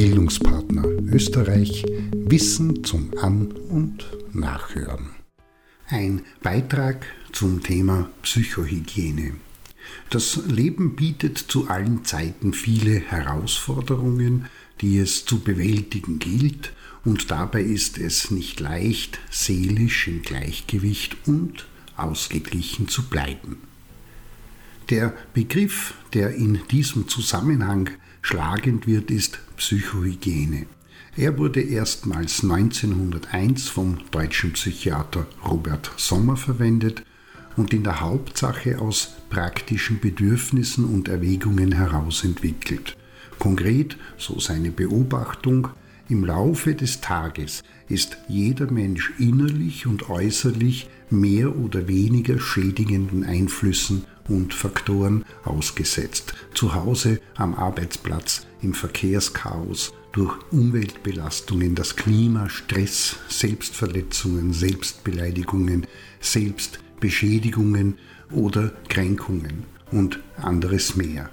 Bildungspartner Österreich Wissen zum An- und Nachhören. Ein Beitrag zum Thema Psychohygiene. Das Leben bietet zu allen Zeiten viele Herausforderungen, die es zu bewältigen gilt, und dabei ist es nicht leicht, seelisch im Gleichgewicht und ausgeglichen zu bleiben. Der Begriff, der in diesem Zusammenhang schlagend wird, ist Psychohygiene. Er wurde erstmals 1901 vom deutschen Psychiater Robert Sommer verwendet und in der Hauptsache aus praktischen Bedürfnissen und Erwägungen heraus entwickelt. Konkret, so seine Beobachtung, im Laufe des Tages ist jeder Mensch innerlich und äußerlich mehr oder weniger schädigenden Einflüssen und Faktoren ausgesetzt. Zu Hause, am Arbeitsplatz, im Verkehrschaos, durch Umweltbelastungen, das Klima, Stress, Selbstverletzungen, Selbstbeleidigungen, Selbstbeschädigungen oder Kränkungen und anderes mehr.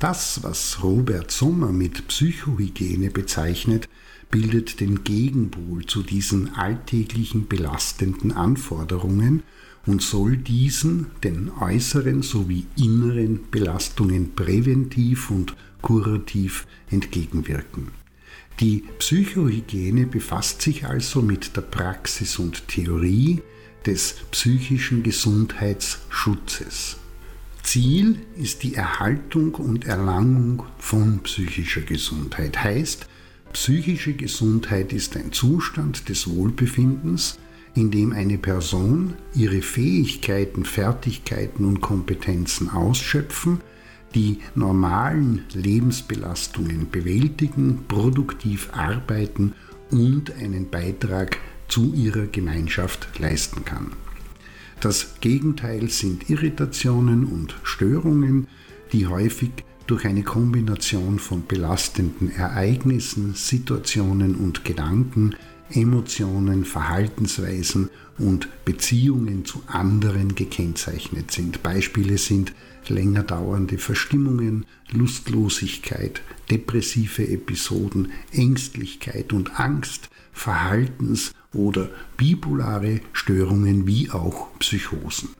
Das, was Robert Sommer mit Psychohygiene bezeichnet, bildet den Gegenpol zu diesen alltäglichen belastenden Anforderungen und soll diesen, den äußeren sowie inneren Belastungen präventiv und kurativ entgegenwirken. Die Psychohygiene befasst sich also mit der Praxis und Theorie des psychischen Gesundheitsschutzes. Ziel ist die Erhaltung und Erlangung von psychischer Gesundheit. Heißt, psychische Gesundheit ist ein Zustand des Wohlbefindens, in dem eine Person ihre Fähigkeiten, Fertigkeiten und Kompetenzen ausschöpfen, die normalen Lebensbelastungen bewältigen, produktiv arbeiten und einen Beitrag zu ihrer Gemeinschaft leisten kann. Das Gegenteil sind Irritationen und Störungen, die häufig durch eine Kombination von belastenden Ereignissen, Situationen und Gedanken Emotionen, Verhaltensweisen und Beziehungen zu anderen gekennzeichnet sind. Beispiele sind länger dauernde Verstimmungen, Lustlosigkeit, depressive Episoden, Ängstlichkeit und Angst, Verhaltens- oder bipolare Störungen wie auch Psychosen.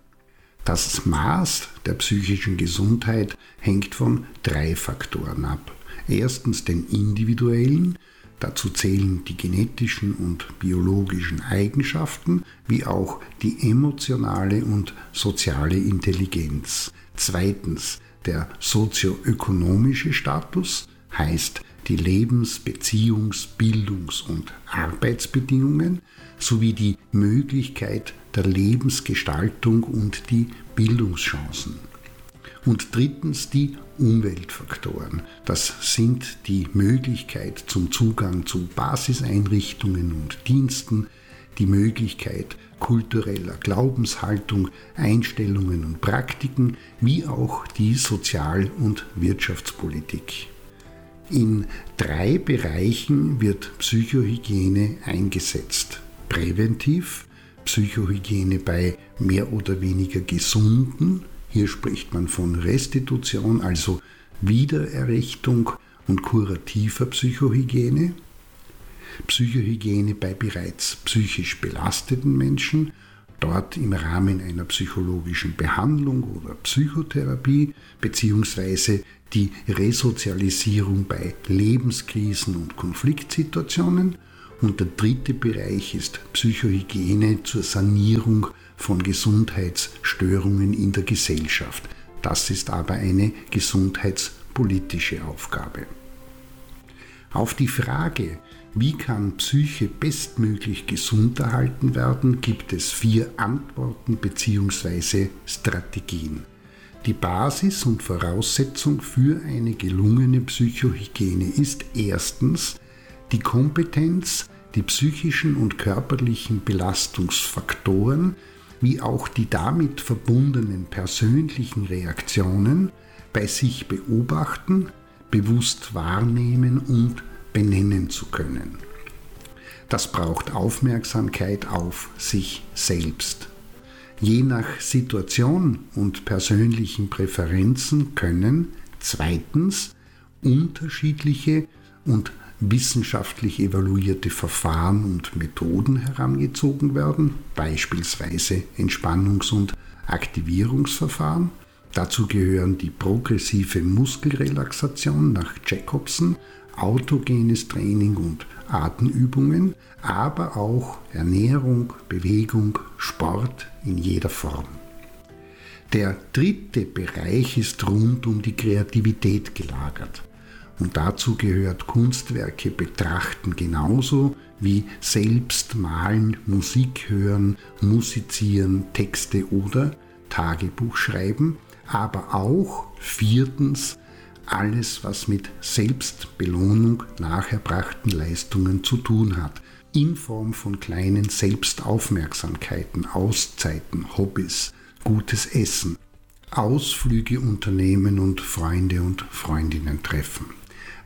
Das Maß der psychischen Gesundheit hängt von drei Faktoren ab. Erstens den individuellen, Dazu zählen die genetischen und biologischen Eigenschaften wie auch die emotionale und soziale Intelligenz. Zweitens der sozioökonomische Status heißt die Lebens-, Beziehungs-, Bildungs- und Arbeitsbedingungen sowie die Möglichkeit der Lebensgestaltung und die Bildungschancen. Und drittens die Umweltfaktoren. Das sind die Möglichkeit zum Zugang zu Basiseinrichtungen und Diensten, die Möglichkeit kultureller Glaubenshaltung, Einstellungen und Praktiken, wie auch die Sozial- und Wirtschaftspolitik. In drei Bereichen wird Psychohygiene eingesetzt. Präventiv, Psychohygiene bei mehr oder weniger gesunden, hier spricht man von Restitution, also Wiedererrichtung und kurativer Psychohygiene. Psychohygiene bei bereits psychisch belasteten Menschen, dort im Rahmen einer psychologischen Behandlung oder Psychotherapie, beziehungsweise die Resozialisierung bei Lebenskrisen und Konfliktsituationen. Und der dritte Bereich ist Psychohygiene zur Sanierung von Gesundheitsstörungen in der Gesellschaft. Das ist aber eine gesundheitspolitische Aufgabe. Auf die Frage, wie kann Psyche bestmöglich gesund erhalten werden, gibt es vier Antworten bzw. Strategien. Die Basis und Voraussetzung für eine gelungene Psychohygiene ist erstens die Kompetenz, die psychischen und körperlichen Belastungsfaktoren wie auch die damit verbundenen persönlichen Reaktionen bei sich beobachten, bewusst wahrnehmen und benennen zu können. Das braucht Aufmerksamkeit auf sich selbst. Je nach Situation und persönlichen Präferenzen können zweitens unterschiedliche und wissenschaftlich evaluierte Verfahren und Methoden herangezogen werden, beispielsweise Entspannungs- und Aktivierungsverfahren. Dazu gehören die progressive Muskelrelaxation nach Jacobson, autogenes Training und Atemübungen, aber auch Ernährung, Bewegung, Sport in jeder Form. Der dritte Bereich ist rund um die Kreativität gelagert. Und dazu gehört Kunstwerke betrachten genauso wie selbst malen, Musik hören, musizieren, Texte oder Tagebuch schreiben, aber auch viertens alles, was mit Selbstbelohnung nach erbrachten Leistungen zu tun hat, in Form von kleinen Selbstaufmerksamkeiten, Auszeiten, Hobbys, gutes Essen, Ausflüge unternehmen und Freunde und Freundinnen treffen.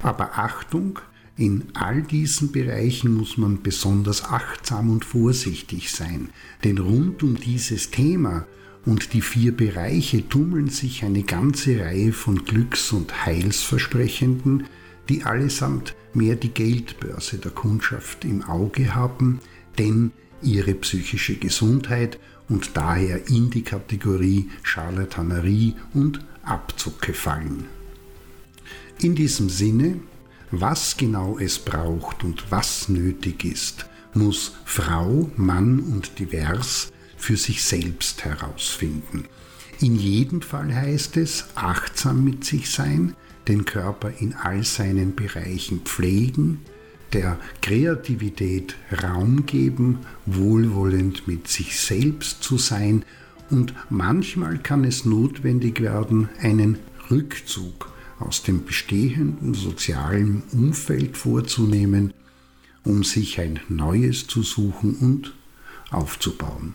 Aber Achtung, in all diesen Bereichen muss man besonders achtsam und vorsichtig sein, denn rund um dieses Thema und die vier Bereiche tummeln sich eine ganze Reihe von Glücks- und Heilsversprechenden, die allesamt mehr die Geldbörse der Kundschaft im Auge haben, denn ihre psychische Gesundheit und daher in die Kategorie Charlatanerie und Abzucke fallen. In diesem Sinne, was genau es braucht und was nötig ist, muss Frau, Mann und divers für sich selbst herausfinden. In jedem Fall heißt es, achtsam mit sich sein, den Körper in all seinen Bereichen pflegen, der Kreativität Raum geben, wohlwollend mit sich selbst zu sein und manchmal kann es notwendig werden, einen Rückzug aus dem bestehenden sozialen Umfeld vorzunehmen, um sich ein neues zu suchen und aufzubauen.